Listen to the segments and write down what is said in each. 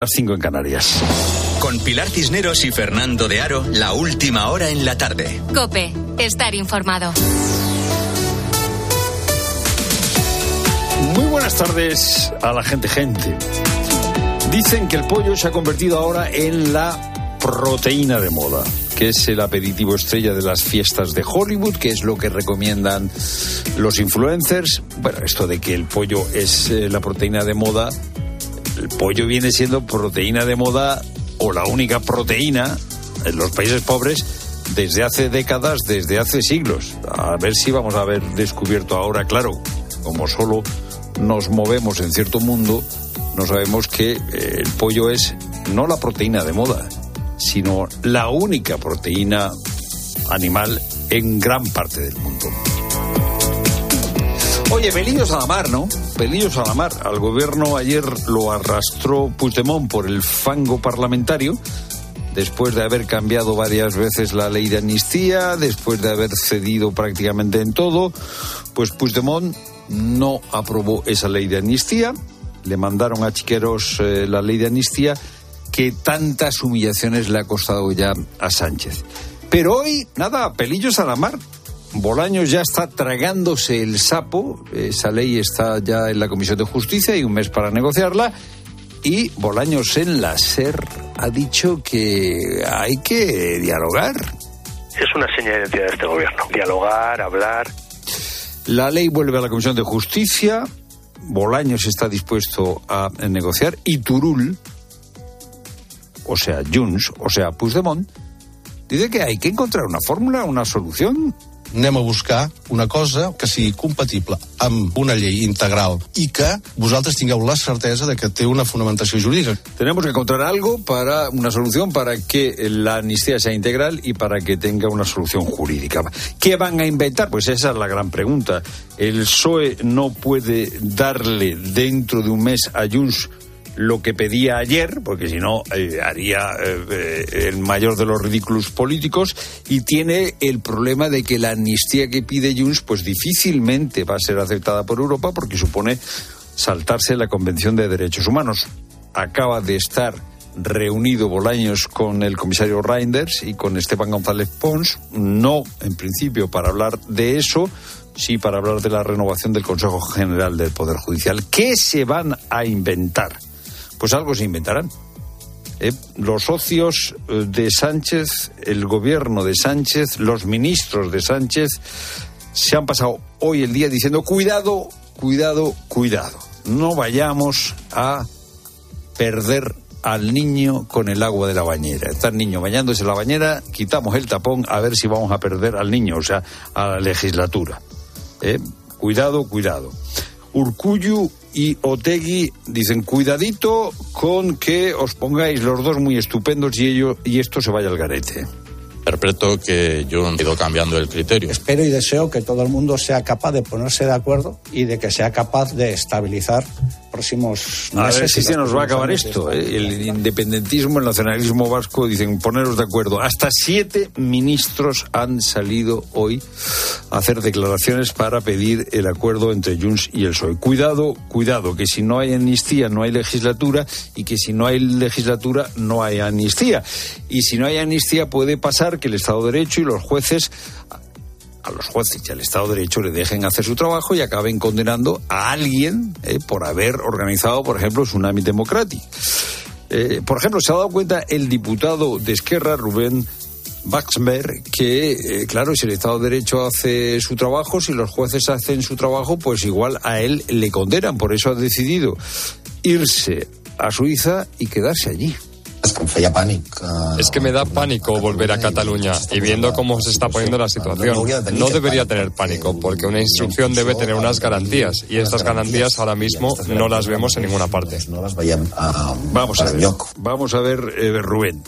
Las 5 en Canarias. Con Pilar Cisneros y Fernando de Aro, la última hora en la tarde. Cope, estar informado. Muy buenas tardes a la gente, gente. Dicen que el pollo se ha convertido ahora en la proteína de moda, que es el aperitivo estrella de las fiestas de Hollywood, que es lo que recomiendan los influencers. Bueno, esto de que el pollo es eh, la proteína de moda el pollo viene siendo proteína de moda o la única proteína en los países pobres desde hace décadas, desde hace siglos. A ver si vamos a haber descubierto ahora, claro, como solo nos movemos en cierto mundo, no sabemos que eh, el pollo es no la proteína de moda, sino la única proteína animal en gran parte del mundo. Oye, pelillos a la mar, ¿no? Pelillos a la mar. Al gobierno ayer lo arrastró Puigdemont por el fango parlamentario, después de haber cambiado varias veces la ley de amnistía, después de haber cedido prácticamente en todo, pues Puigdemont no aprobó esa ley de amnistía, le mandaron a Chiqueros eh, la ley de amnistía que tantas humillaciones le ha costado ya a Sánchez. Pero hoy, nada, pelillos a la mar. Bolaños ya está tragándose el sapo, esa ley está ya en la Comisión de Justicia y un mes para negociarla. Y Bolaños en la SER ha dicho que hay que dialogar. Es una señal de identidad de este gobierno. Dialogar, hablar. La ley vuelve a la Comisión de Justicia. Bolaños está dispuesto a negociar. Y Turul, o sea, Junts, o sea, Puigdemont, dice que hay que encontrar una fórmula, una solución anem a buscar una cosa que sigui compatible amb una llei integral i que vosaltres tingueu la certesa de que té una fundamentació jurídica. Tenemos que encontrar algo para una solución para que la amnistía sea integral y para que tenga una solución jurídica. ¿Qué van a inventar? Pues esa es la gran pregunta. El PSOE no puede darle dentro de un mes a Junts lo que pedía ayer, porque si no eh, haría eh, el mayor de los ridículos políticos, y tiene el problema de que la amnistía que pide Junts, pues difícilmente va a ser aceptada por Europa, porque supone saltarse la Convención de Derechos Humanos. Acaba de estar reunido Bolaños con el comisario Reinders y con Esteban González Pons, no en principio para hablar de eso, sí para hablar de la renovación del Consejo General del Poder Judicial. ¿Qué se van a inventar? Pues algo se inventarán. Eh, los socios eh, de Sánchez, el gobierno de Sánchez, los ministros de Sánchez se han pasado hoy el día diciendo cuidado, cuidado, cuidado. No vayamos a perder al niño con el agua de la bañera. Está el niño bañándose en la bañera, quitamos el tapón a ver si vamos a perder al niño, o sea, a la legislatura. Eh, cuidado, cuidado. Urcuyu y Otegui dicen cuidadito con que os pongáis los dos muy estupendos y ello y esto se vaya al garete. Interpreto que yo he ido cambiando el criterio. Espero y deseo que todo el mundo sea capaz de ponerse de acuerdo y de que sea capaz de estabilizar próximos A meses. ver si se nos va a acabar esto. ¿eh? El independentismo, el nacionalismo vasco dicen poneros de acuerdo. Hasta siete ministros han salido hoy a hacer declaraciones para pedir el acuerdo entre Junts y el PSOE. Cuidado, cuidado, que si no hay amnistía no hay legislatura y que si no hay legislatura no hay amnistía. Y si no hay amnistía puede pasar que el Estado de Derecho y los jueces a los jueces y al Estado de Derecho le dejen hacer su trabajo y acaben condenando a alguien eh, por haber organizado, por ejemplo, Tsunami Democratic. Eh, por ejemplo, se ha dado cuenta el diputado de Esquerra, Rubén Baxmer, que, eh, claro, si el Estado de Derecho hace su trabajo, si los jueces hacen su trabajo, pues igual a él le condenan. Por eso ha decidido irse a Suiza y quedarse allí. Es que me da pánico volver a Cataluña y viendo cómo se está poniendo la situación. No debería tener pánico porque una instrucción debe tener unas garantías y estas garantías ahora mismo no las vemos en ninguna parte. Vamos a ver, vamos a ver, eh, Rubén.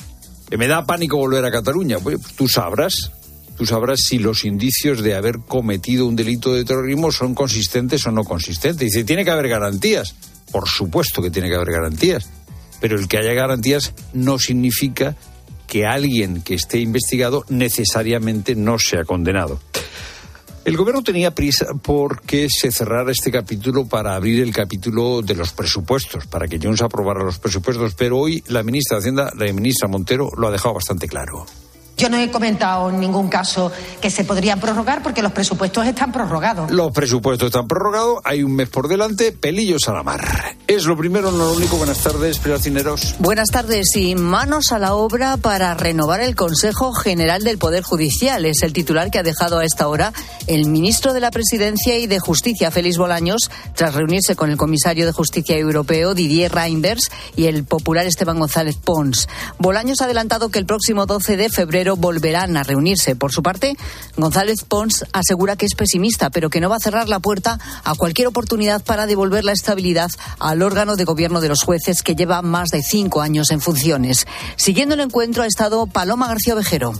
Me da pánico volver a Cataluña. Pues, tú sabrás, tú sabrás si los indicios de haber cometido un delito de terrorismo son consistentes o no consistentes. Dice, tiene que haber garantías. Por supuesto que tiene que haber garantías. Pero el que haya garantías no significa que alguien que esté investigado necesariamente no sea condenado. El gobierno tenía prisa porque se cerrara este capítulo para abrir el capítulo de los presupuestos, para que Jones aprobara los presupuestos, pero hoy la ministra de Hacienda, la ministra Montero, lo ha dejado bastante claro. Yo no he comentado en ningún caso que se podrían prorrogar porque los presupuestos están prorrogados. Los presupuestos están prorrogados, hay un mes por delante, pelillos a la mar. Es lo primero, no lo único. Buenas tardes, Pilar Cineros. Buenas tardes y manos a la obra para renovar el Consejo General del Poder Judicial. Es el titular que ha dejado a esta hora el ministro de la Presidencia y de Justicia, Félix Bolaños, tras reunirse con el comisario de Justicia Europeo, Didier Reinders, y el popular Esteban González Pons. Bolaños ha adelantado que el próximo 12 de febrero volverán a reunirse. Por su parte, González Pons asegura que es pesimista, pero que no va a cerrar la puerta a cualquier oportunidad para devolver la estabilidad al órgano de gobierno de los jueces que lleva más de cinco años en funciones. Siguiendo el encuentro ha estado Paloma García Vejero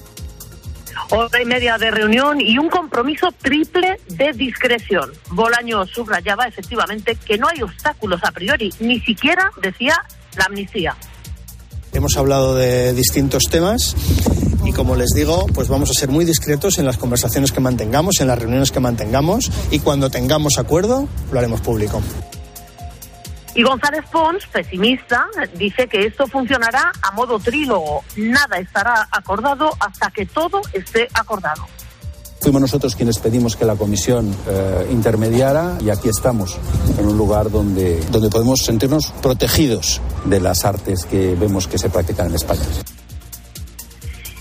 hora y media de reunión y un compromiso triple de discreción. Bolaño subrayaba efectivamente que no hay obstáculos a priori, ni siquiera decía la amnistía. Hemos hablado de distintos temas y como les digo, pues vamos a ser muy discretos en las conversaciones que mantengamos, en las reuniones que mantengamos y cuando tengamos acuerdo lo haremos público. Y González Pons, pesimista, dice que esto funcionará a modo trílogo. Nada estará acordado hasta que todo esté acordado. Fuimos nosotros quienes pedimos que la comisión eh, intermediara y aquí estamos, en un lugar donde, donde podemos sentirnos protegidos de las artes que vemos que se practican en España.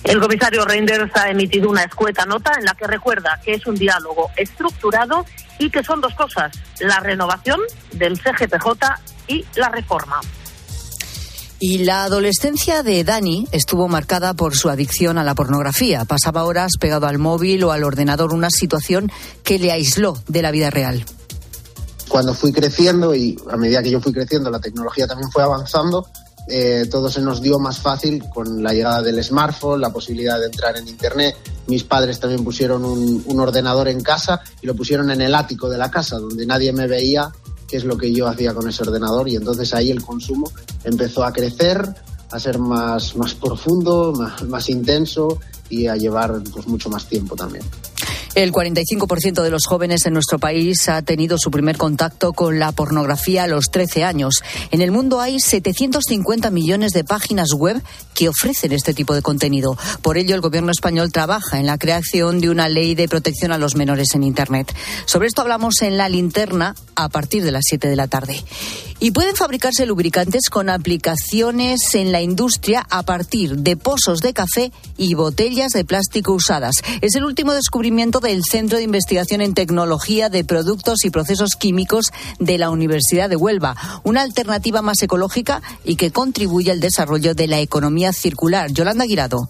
El comisario Reinders ha emitido una escueta nota en la que recuerda que es un diálogo estructurado y que son dos cosas, la renovación del CGPJ y la reforma. Y la adolescencia de Dani estuvo marcada por su adicción a la pornografía. Pasaba horas pegado al móvil o al ordenador, una situación que le aisló de la vida real. Cuando fui creciendo y a medida que yo fui creciendo, la tecnología también fue avanzando, eh, todo se nos dio más fácil con la llegada del smartphone, la posibilidad de entrar en Internet. Mis padres también pusieron un, un ordenador en casa y lo pusieron en el ático de la casa, donde nadie me veía qué es lo que yo hacía con ese ordenador y entonces ahí el consumo empezó a crecer, a ser más, más profundo, más, más intenso y a llevar pues, mucho más tiempo también. El 45% de los jóvenes en nuestro país ha tenido su primer contacto con la pornografía a los 13 años. En el mundo hay 750 millones de páginas web que ofrecen este tipo de contenido. Por ello, el gobierno español trabaja en la creación de una ley de protección a los menores en Internet. Sobre esto hablamos en la linterna a partir de las 7 de la tarde. Y pueden fabricarse lubricantes con aplicaciones en la industria a partir de pozos de café y botellas de plástico usadas. Es el último descubrimiento del Centro de Investigación en Tecnología de Productos y Procesos Químicos de la Universidad de Huelva, una alternativa más ecológica y que contribuye al desarrollo de la economía circular. Yolanda Guirado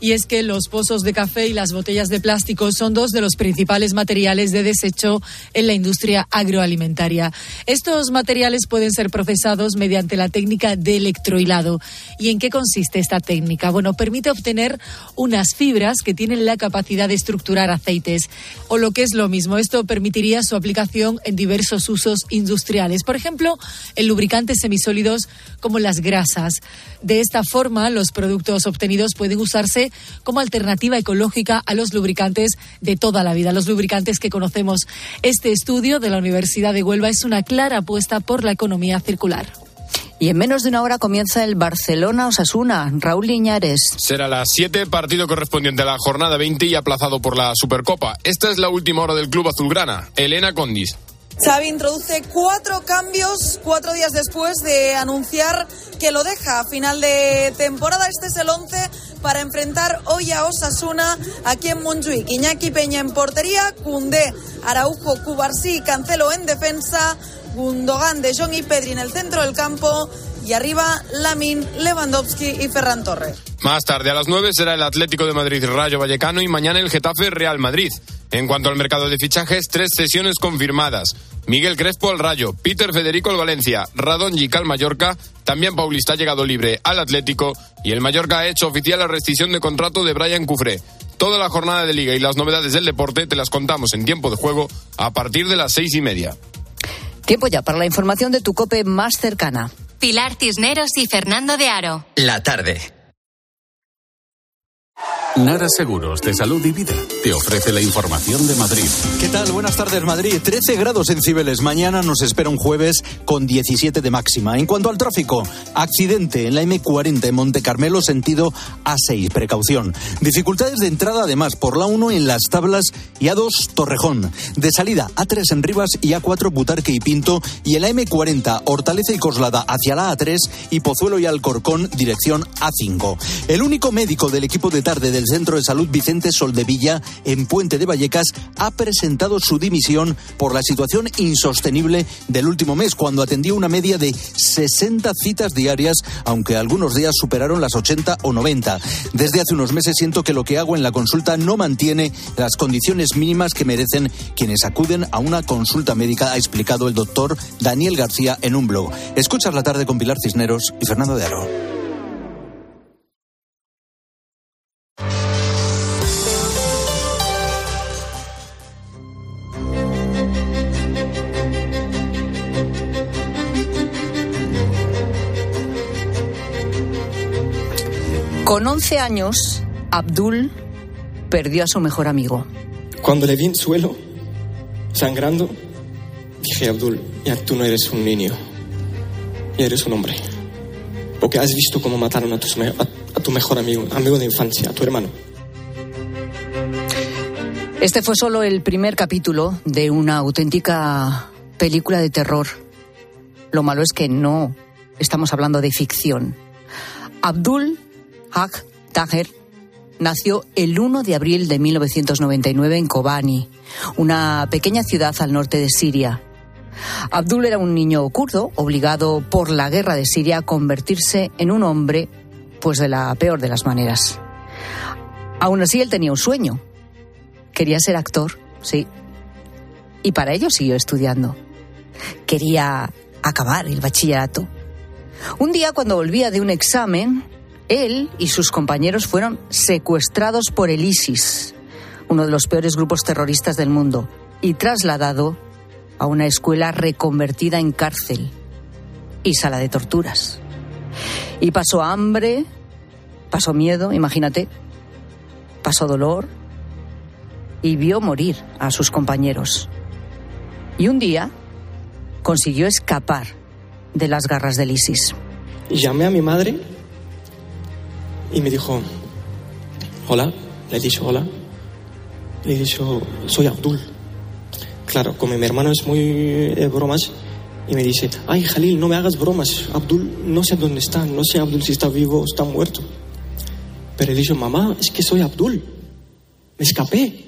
y es que los pozos de café y las botellas de plástico son dos de los principales materiales de desecho en la industria agroalimentaria. Estos materiales pueden ser procesados mediante la técnica de electrohilado. ¿Y en qué consiste esta técnica? Bueno, permite obtener unas fibras que tienen la capacidad de estructurar aceites. O lo que es lo mismo, esto permitiría su aplicación en diversos usos industriales. Por ejemplo, en lubricantes semisólidos como las grasas. De esta forma, los productos obtenidos pueden usarse como alternativa ecológica a los lubricantes de toda la vida, los lubricantes que conocemos. Este estudio de la Universidad de Huelva es una clara apuesta por la economía circular. Y en menos de una hora comienza el Barcelona-Osasuna. Raúl Liñares. Será las 7, partido correspondiente a la jornada 20 y aplazado por la Supercopa. Esta es la última hora del club azulgrana. Elena Condis. Xavi introduce cuatro cambios cuatro días después de anunciar que lo deja a final de temporada. Este es el 11 para enfrentar hoy a Osasuna aquí en Montjuic. Iñaki Peña en portería, Cundé, Araujo, Cubarsí, Cancelo en defensa, Gundogan, De Jong y Pedri en el centro del campo y arriba Lamin, Lewandowski y Ferran Torres. Más tarde a las 9 será el Atlético de Madrid Rayo Vallecano y mañana el Getafe Real Madrid. En cuanto al mercado de fichajes, tres sesiones confirmadas. Miguel Crespo al Rayo, Peter Federico al Valencia, Radon al Mallorca, también Paulista ha llegado libre al Atlético y el Mallorca ha hecho oficial la rescisión de contrato de Brian Cufré. Toda la jornada de liga y las novedades del deporte te las contamos en tiempo de juego a partir de las seis y media. Tiempo ya para la información de tu cope más cercana. Pilar Cisneros y Fernando de Aro. La tarde. Nara Seguros de Salud y Vida te ofrece la información de Madrid. ¿Qué tal? Buenas tardes, Madrid. 13 grados en Cibeles. Mañana nos espera un jueves con 17 de máxima. En cuanto al tráfico, accidente en la M40 en Monte Carmelo, sentido A6. Precaución. Dificultades de entrada, además, por la 1 en Las Tablas y A2 Torrejón. De salida, A3 en Rivas y A4 Butarque y Pinto. Y en la M40, Hortaleza y Coslada hacia la A3 y Pozuelo y Alcorcón, dirección A5. El único médico del equipo de tarde del Centro de Salud Vicente Soldevilla en Puente de Vallecas ha presentado su dimisión por la situación insostenible del último mes, cuando atendió una media de 60 citas diarias, aunque algunos días superaron las 80 o 90. Desde hace unos meses siento que lo que hago en la consulta no mantiene las condiciones mínimas que merecen quienes acuden a una consulta médica, ha explicado el doctor Daniel García en un blog. Escuchas la tarde con Pilar Cisneros y Fernando de Aro. Con 11 años, Abdul perdió a su mejor amigo. Cuando le vi en suelo, sangrando, dije, Abdul, ya tú no eres un niño, ya eres un hombre. Porque has visto cómo mataron a tu, a tu mejor amigo, amigo de infancia, a tu hermano. Este fue solo el primer capítulo de una auténtica película de terror. Lo malo es que no estamos hablando de ficción. Abdul Haq Taher nació el 1 de abril de 1999 en Kobani, una pequeña ciudad al norte de Siria. Abdul era un niño kurdo obligado por la guerra de Siria a convertirse en un hombre, pues de la peor de las maneras. Aún así, él tenía un sueño. Quería ser actor, sí. Y para ello siguió estudiando. Quería acabar el bachillerato. Un día, cuando volvía de un examen, él y sus compañeros fueron secuestrados por el ISIS, uno de los peores grupos terroristas del mundo, y trasladado a una escuela reconvertida en cárcel y sala de torturas. Y pasó hambre, pasó miedo, imagínate, pasó dolor y vio morir a sus compañeros. Y un día consiguió escapar de las garras del ISIS. Llamé a mi madre y me dijo, hola, le he hola. Le he soy Abdul. Claro, como mi hermano es muy de bromas, y me dice, ay Jalil, no me hagas bromas. Abdul, no sé dónde está, no sé Abdul si está vivo o está muerto. Pero le dicho, mamá, es que soy Abdul. Me escapé.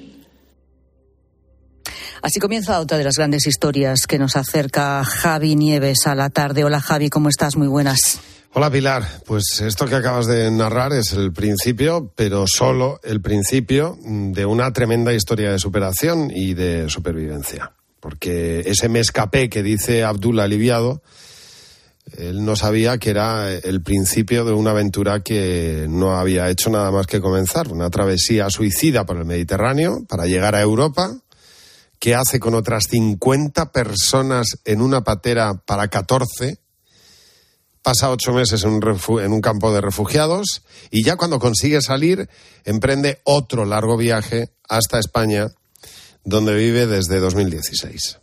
Así comienza otra de las grandes historias que nos acerca Javi Nieves a la tarde. Hola Javi, ¿cómo estás? Muy buenas. Hola Pilar, pues esto que acabas de narrar es el principio, pero solo el principio de una tremenda historia de superación y de supervivencia. Porque ese me escapé que dice Abdul aliviado, él no sabía que era el principio de una aventura que no había hecho nada más que comenzar, una travesía suicida por el Mediterráneo para llegar a Europa, que hace con otras 50 personas en una patera para 14 pasa ocho meses en un, en un, campo de refugiados y ya cuando consigue salir emprende otro largo viaje hasta España, donde vive desde 2016.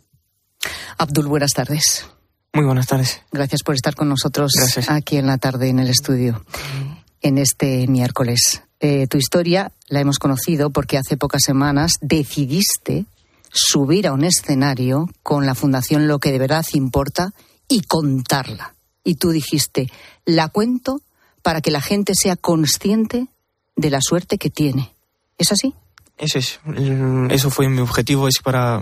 Abdul, buenas tardes. Muy buenas tardes. Gracias por estar con nosotros aquí en la tarde en el estudio, en este miércoles. Eh, tu historia la hemos conocido porque hace pocas semanas decidiste subir a un escenario con la Fundación Lo que de verdad importa y contarla y tú dijiste, la cuento para que la gente sea consciente de la suerte que tiene. ¿Es así? Eso es. Eso fue mi objetivo, es para,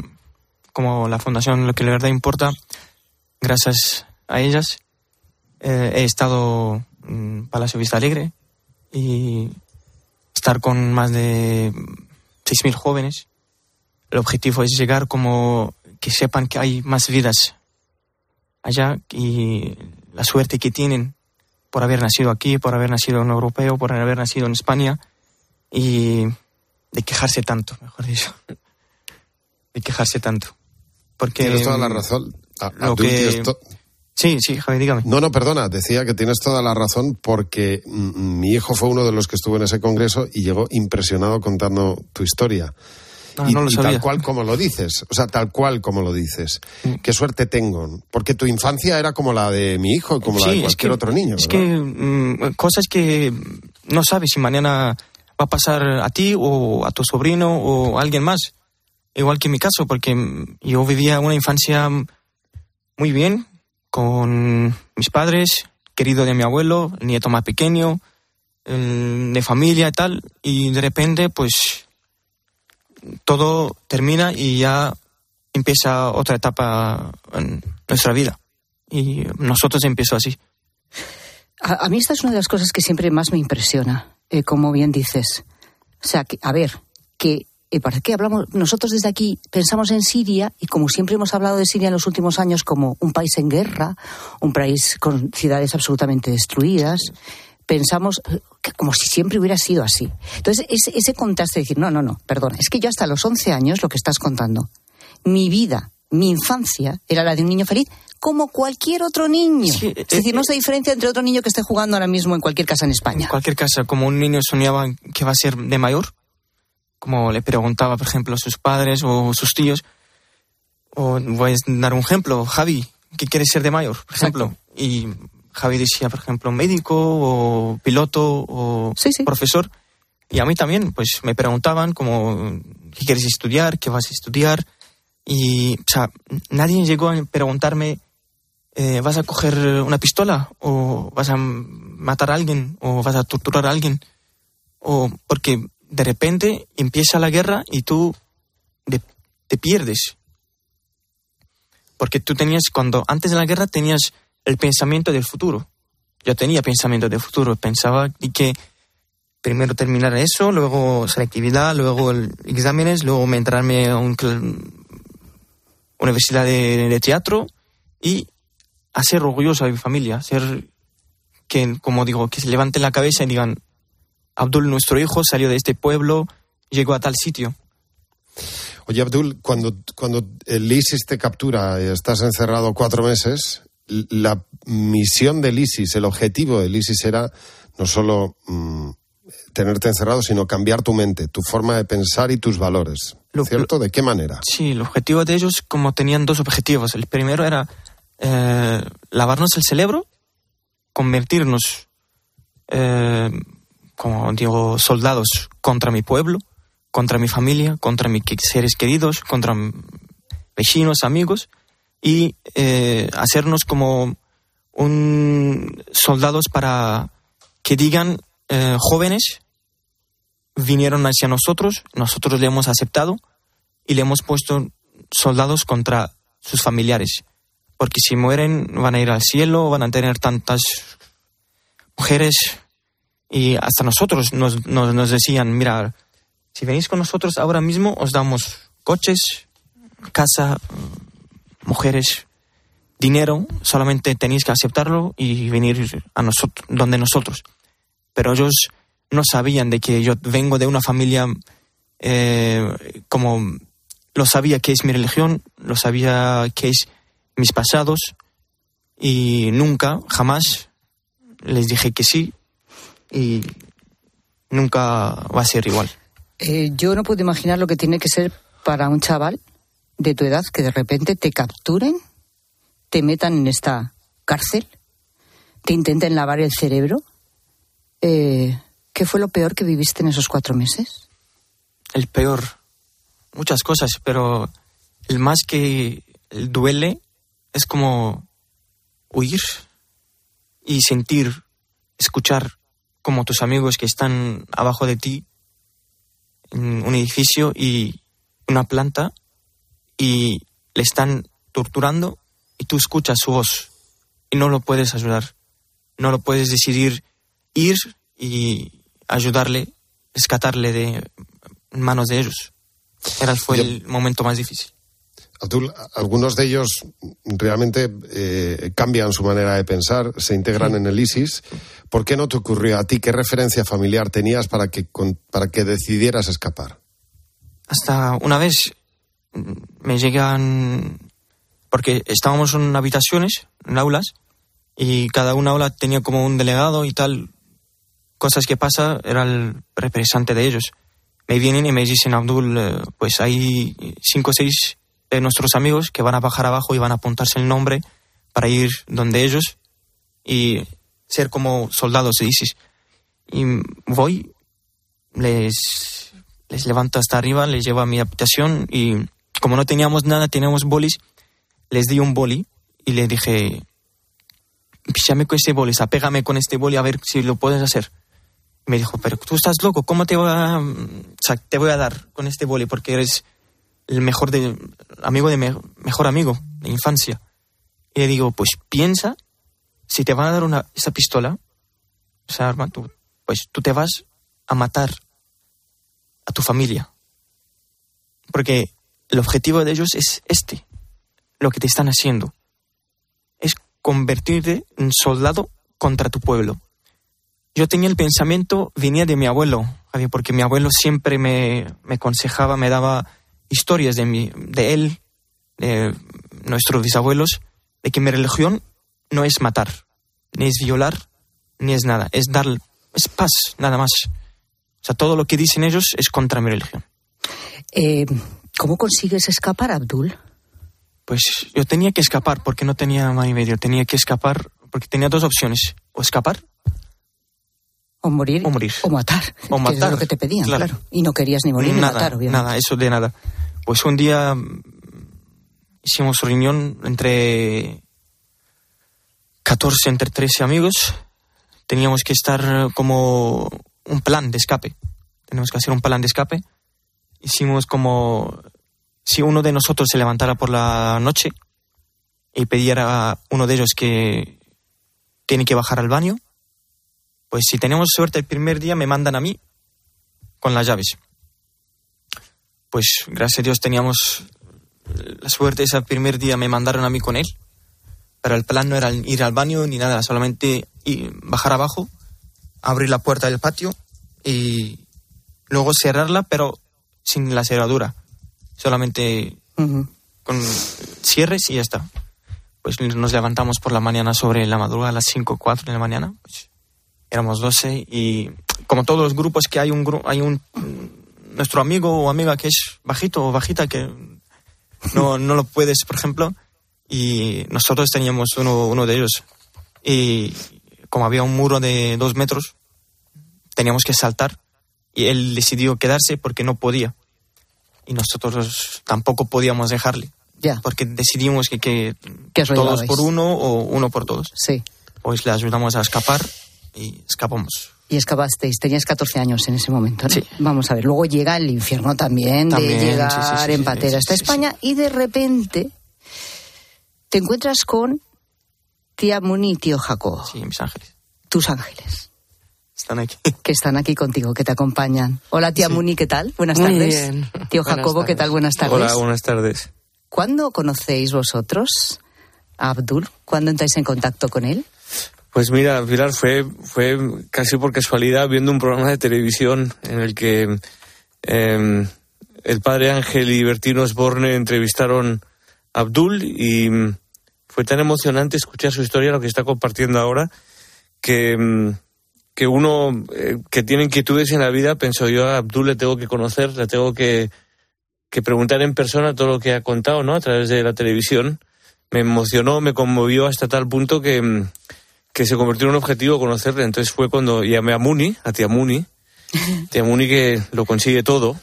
como la fundación, lo que de verdad importa, gracias a ellas, eh, he estado en Palacio Vista Alegre y estar con más de 6.000 jóvenes. El objetivo es llegar como que sepan que hay más vidas allá y la suerte que tienen por haber nacido aquí, por haber nacido en europeo, por haber nacido en España y de quejarse tanto, mejor dicho. De quejarse tanto. Porque tienes toda la razón. lo que, Sí, sí, Javi, dígame. No, no, perdona, decía que tienes toda la razón porque mm, mi hijo fue uno de los que estuvo en ese congreso y llegó impresionado contando tu historia. Ah, y, no lo y sabía. tal cual como lo dices, o sea, tal cual como lo dices. Mm. Qué suerte tengo, porque tu infancia era como la de mi hijo como la de es cualquier que- otro niño. Es ¿verdad? que mm, cosas que no sabes si mañana va a pasar a ti o a tu sobrino o a alguien más. Igual que en mi caso, porque mm, yo vivía una infancia muy bien con mis padres, querido de mi abuelo, el nieto más pequeño, el de familia y tal, y de repente pues todo termina y ya empieza otra etapa en nuestra vida. Y nosotros empezó así. A, mí esta es una de las cosas que siempre más me impresiona, eh, como bien dices. O sea, que, a ver, que eh, ¿para qué hablamos? Nosotros desde aquí pensamos en Siria y como siempre hemos hablado de Siria en los últimos años como un país en guerra, un país con ciudades absolutamente destruidas, pensamos que como si siempre hubiera sido así. Entonces, ese, ese contraste de decir, no, no, no, perdona, es que yo hasta los 11 años, lo que estás contando, mi vida, mi infancia era la de un niño feliz como cualquier otro niño. es decir, no se diferencia entre otro niño que esté jugando ahora mismo en cualquier casa en España. En cualquier caso, como un niño soñaba que va a ser de mayor, como le preguntaba, por ejemplo, a sus padres o sus tíos, o voy a dar un ejemplo, Javi, ¿qué quieres ser de mayor, por ejemplo? Y Javi decía, por ejemplo, médico o piloto o profesor. Y a mí también, pues me preguntaban como, ¿qué quieres estudiar? ¿Qué vas a estudiar? Y, o sea, nadie llegó a preguntarme, eh, ¿vas a coger una pistola? ¿O vas a matar a alguien? ¿O vas a torturar a alguien? O porque de repente empieza la guerra y tú de- te pierdes. Porque tú tenías, cuando antes de la guerra tenías el pensamiento del futuro. Yo tenía pensamiento del futuro. Pensaba que primero terminar eso, luego selectividad, luego exámenes, luego me entrarme a una universidad de, teatro y hacer orgulloso a mi familia, hacer que, como digo, que se levanten la cabeza y digan, Abdul, nuestro hijo, salió de este pueblo, llegó a tal sitio. Oye, Abdul, cuando, cuando el ISIS te captura y estás encerrado cuatro meses, la misión del ISIS, el objetivo del ISIS era no solo mm, tenerte encerrado, sino cambiar tu mente, tu forma de pensar y tus valores. ¿Cierto? ¿De qué manera? Sí, el objetivo de ellos, como tenían dos objetivos. El primero era eh, lavarnos el cerebro, convertirnos, eh, como digo, soldados contra mi pueblo, contra mi familia, contra mis seres queridos, contra vecinos, amigos, y eh, hacernos como un soldados para que digan eh, jóvenes vinieron hacia nosotros, nosotros le hemos aceptado y le hemos puesto soldados contra sus familiares. Porque si mueren van a ir al cielo, van a tener tantas mujeres y hasta nosotros nos, nos, nos decían, mira, si venís con nosotros ahora mismo os damos coches, casa, mujeres, dinero, solamente tenéis que aceptarlo y venir a nosotros, donde nosotros. Pero ellos no sabían de que yo vengo de una familia eh, como lo sabía que es mi religión, lo sabía que es mis pasados y nunca, jamás les dije que sí y nunca va a ser igual. Eh, yo no puedo imaginar lo que tiene que ser para un chaval de tu edad que de repente te capturen, te metan en esta cárcel, te intenten lavar el cerebro. Eh, ¿Qué fue lo peor que viviste en esos cuatro meses? el peor. Muchas cosas, pero el más que el duele es como huir y sentir, escuchar como tus amigos que están abajo de ti en un edificio y una planta y le están torturando y tú escuchas su voz y no lo puedes ayudar. No lo puedes decidir ir y ayudarle, rescatarle de manos de ellos. Era, fue el momento más difícil. Abdul, algunos de ellos realmente eh, cambian su manera de pensar, se integran en el ISIS. ¿Por qué no te ocurrió a ti? ¿Qué referencia familiar tenías para que, con- para que decidieras escapar? Hasta una vez me llegan porque estábamos en habitaciones, en aulas, y cada una aula tenía como un delegado y tal. Cosas que pasa, era el representante de ellos. Me vienen y me dicen, Abdul, eh, pues hay cinco o seis de nuestros amigos que van a bajar abajo y van a apuntarse el nombre para ir donde ellos y ser como soldados, se dice. Y voy, les, les levanto hasta arriba, les llevo a mi habitación y como no teníamos nada, teníamos bolis, les di un boli y le dije, píchame con este boli, apégame con este boli a ver si lo puedes hacer. me dijo, pero tú estás loco, ¿cómo te a, te voy a dar con este boli? Porque eres el mejor de, amigo de mejor amigo de infancia. Y le digo, pues piensa, si te van a dar una, esa pistola, esa arma, tú, pues tú te vas a matar a tu familia. Porque el objetivo de ellos es este, lo que te están haciendo. Es convertirte en soldado contra tu pueblo. Yo tenía el pensamiento, venía de mi abuelo, porque mi abuelo siempre me, me aconsejaba, me daba historias de, mi, de él, de nuestros bisabuelos, de que mi religión no es matar, ni es violar, ni es nada, es dar, es paz, nada más. O sea, todo lo que dicen ellos es contra mi religión. Eh, ¿Cómo consigues escapar, Abdul? Pues yo tenía que escapar porque no tenía más y medio. Tenía que escapar porque tenía dos opciones. O escapar. O morir. O morir. O matar. O matar. es lo que te pedían, claro. Y no querías ni morir ni matar, obviamente. Nada, eso de nada. Pues un día hicimos reunión entre 14, entre 13 amigos. Teníamos que estar como un plan de escape. Tenemos que hacer un plan de escape. Hicimos como si uno de nosotros se levantara por la noche y pidiera a uno de ellos que tiene que bajar al baño, pues si tenemos suerte el primer día me mandan a mí con las llaves. Pues gracias a Dios teníamos la suerte ese primer día me mandaron a mí con él, pero el plan no era ir al baño ni nada, solamente bajar abajo, abrir la puerta del patio y luego cerrarla, pero sin la cerradura solamente con cierres y ya está. Pues nos levantamos por la mañana sobre la madrugada a las 5 o 4 de la mañana. Pues éramos 12 y como todos los grupos que hay un hay un nuestro amigo o amiga que es bajito o bajita que no, no lo puedes, por ejemplo, y nosotros teníamos uno, uno de ellos. Y como había un muro de dos metros, teníamos que saltar y él decidió quedarse porque no podía y nosotros tampoco podíamos dejarle. Ya. Porque decidimos que, que todos por uno o uno por todos. Sí. Pues le ayudamos a escapar y escapamos. Y escapasteis, tenías 14 años en ese momento, ¿no? Sí. Vamos a ver, luego llega el infierno también, También, de llegar sí, en patera hasta España y de repente te encuentras con tía Muni y tío Jacobo. Sí, mis ángeles. Tus ángeles. Están aquí. Que están aquí contigo, que te acompañan. Hola tía Muni, ¿qué tal? Buenas Muy tardes. bien. Tío Buenas Jacobo, ¿qué tal? Buenas tardes. Hola, buenas tardes. ¿Cuándo conocéis vosotros a Abdul? ¿Cuándo entráis en contacto con él? Pues mira, Pilar, fue, fue casi por casualidad viendo un programa de televisión en el que eh, el padre Ángel y Bertino Osborne entrevistaron a Abdul y fue tan emocionante escuchar su historia, lo que está compartiendo ahora, que, mm, que uno eh, que tiene inquietudes en la vida pensó yo a Abdul le tengo que conocer, le tengo que, que preguntar en persona todo lo que ha contado, ¿no? A través de la televisión. Me emocionó, me conmovió hasta tal punto que, mm, que se convirtió en un objetivo conocerle. Entonces fue cuando llamé a Muni, a tía Muni, tía Muni que lo consigue todo.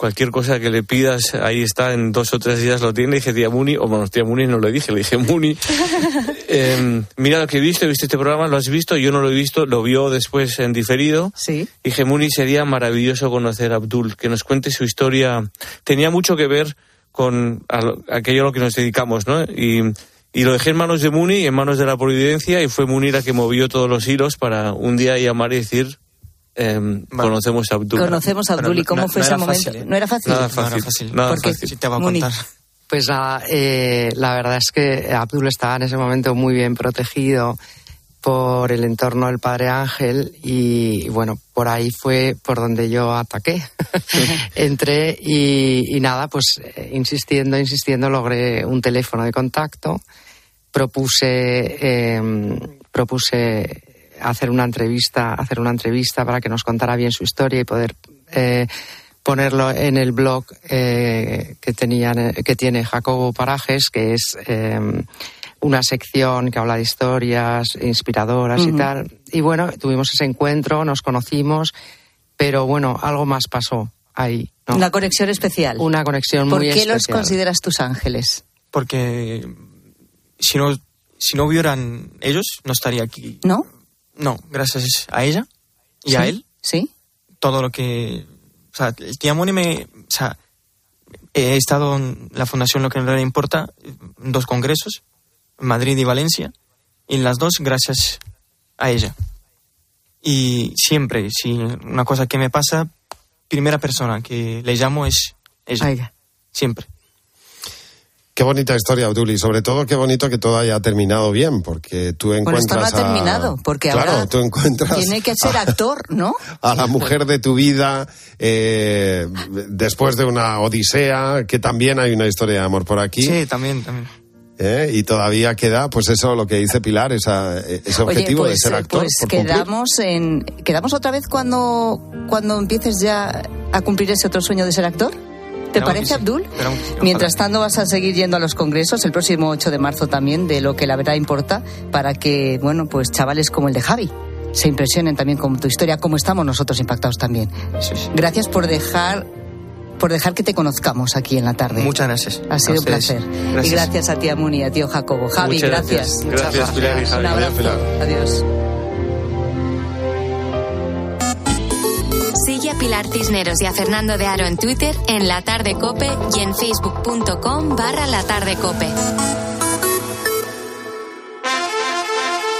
Cualquier cosa que le pidas, ahí está, en dos o tres días lo tiene. Dije tía Muni, o bueno, tía Muni no le dije, le dije Muni. eh, mira lo que he visto, he visto este programa, lo has visto, yo no lo he visto, lo vio después en diferido. Sí. Dije, Muni, sería maravilloso conocer a Abdul, que nos cuente su historia. Tenía mucho que ver con a lo- aquello a lo que nos dedicamos, ¿no? Y, y lo dejé en manos de Muni, en manos de la providencia, y fue Muni la que movió todos los hilos para un día llamar y decir, em, conocemos a Abdul. Conocemos a Abdul y cómo fue ese momento. ¿No era fácil? Nada fácil. Nada ¿Por qué? fácil. Muni. Pues la, eh, la verdad es que Abdul estaba en ese momento muy bien protegido por el entorno del Padre Ángel y, bueno, por ahí fue por donde yo ataqué. Entré y, nada, pues eh, insistiendo, insistiendo, logré un teléfono de contacto, propuse, em, propuse hacer una entrevista, hacer una entrevista para que nos contara bien su historia y poder eh, ponerlo en el blog eh, que, tenían, que tiene Jacobo Parajes, que es em, una sección que habla de historias inspiradoras y tal. Y bueno, tuvimos ese encuentro, nos conocimos, pero bueno, algo más pasó ahí. Una conexión especial. Una conexión muy especial. ¿Por qué los consideras tus ángeles? Porque si no, si no hubieran ellos, no estaría aquí. ¿No? No, gracias a ella y a él. Sí. Todo lo que. O sea, el Tiamoni me. O sea, he estado en la fundación Lo que no le importa, en dos congresos, Madrid y Valencia, y las dos gracias a ella. Y siempre, si una cosa que me pasa, primera persona que le llamo es ella. Siempre. Qué bonita historia, Abdul, y sobre todo qué bonito que todo haya terminado bien, porque tú encuentras. Bueno, esto no ha terminado, porque ahora tú encuentras tiene que ser actor, ¿no? A la mujer de tu vida, eh, después de una odisea, que también hay una historia de amor por aquí. Sí, también, también. ¿eh? y todavía queda, pues eso, lo que dice Pilar, esa, ese objetivo de pues, ser actor. Pues quedamos, en, quedamos otra vez cuando, cuando empieces ya a cumplir ese otro sueño de ser actor. ¿Te parece, Abdul? Mientras tanto, vas a seguir yendo a los congresos el próximo 8 de marzo también, de lo que la verdad importa, para que, bueno, pues chavales como el de Javi se impresionen también con tu historia, como estamos nosotros impactados también. Gracias por dejar por dejar que te conozcamos aquí en la tarde. Muchas gracias. Ha sido un placer. Y gracias a ti, Amuni, a tío Jacobo. Javi, gracias. Gracias, Pilar y Javi. Adiós. Pilar Cisneros y a Fernando de Aro en Twitter, en La Tarde Cope y en facebook.com barra La Tarde Cope.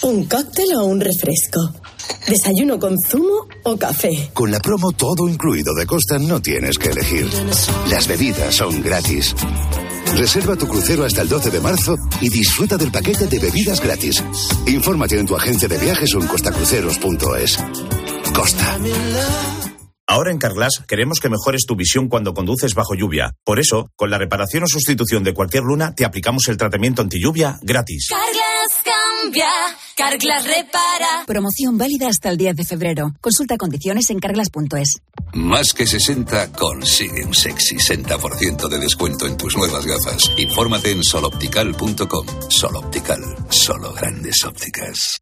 ¿Un cóctel o un refresco? ¿Desayuno con zumo o café? Con la promo todo incluido de Costa no tienes que elegir. Las bebidas son gratis. Reserva tu crucero hasta el 12 de marzo y disfruta del paquete de bebidas gratis. Infórmate en tu agencia de viajes o en costacruceros.es. Costa. Ahora en Carglass queremos que mejores tu visión cuando conduces bajo lluvia. Por eso, con la reparación o sustitución de cualquier luna, te aplicamos el tratamiento anti lluvia gratis. Carglass cambia, Carglass repara. Promoción válida hasta el 10 de febrero. Consulta condiciones en carglass.es. Más que 60 consigue un sexy 60% de descuento en tus nuevas gafas. Infórmate en soloptical.com. Soloptical, solo grandes ópticas.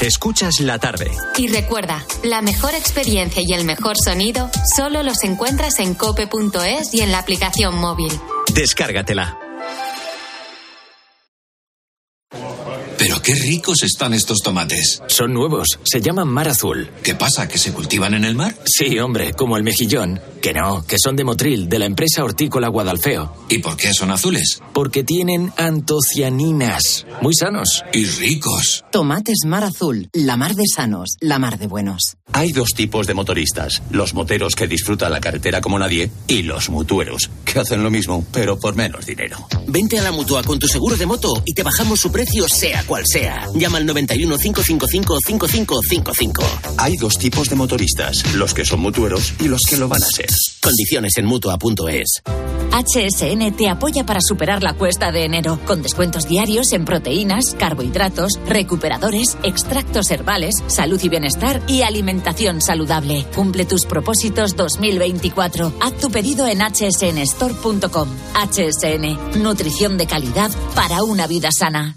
Escuchas la tarde. Y recuerda, la mejor experiencia y el mejor sonido solo los encuentras en cope.es y en la aplicación móvil. Descárgatela. Pero qué ricos están estos tomates. Son nuevos, se llaman mar azul. ¿Qué pasa? ¿Que se cultivan en el mar? Sí, hombre, como el mejillón. Que no, que son de Motril, de la empresa hortícola Guadalfeo. ¿Y por qué son azules? Porque tienen antocianinas. Muy sanos. Y ricos. Tomates mar azul, la mar de sanos, la mar de buenos. Hay dos tipos de motoristas. Los moteros que disfrutan la carretera como nadie y los mutueros, que hacen lo mismo, pero por menos dinero. Vente a la mutua con tu seguro de moto y te bajamos su precio sea cual sea. Llama al 91 555 5555. Hay dos tipos de motoristas, los que son mutueros y los que lo van a ser. Condiciones en mutua.es. HSN te apoya para superar la cuesta de enero, con descuentos diarios en proteínas, carbohidratos, recuperadores, extractos herbales, salud y bienestar y alimentación saludable. Cumple tus propósitos 2024. Haz tu pedido en hsnstore.com. HSN, nutrición de calidad para una vida sana.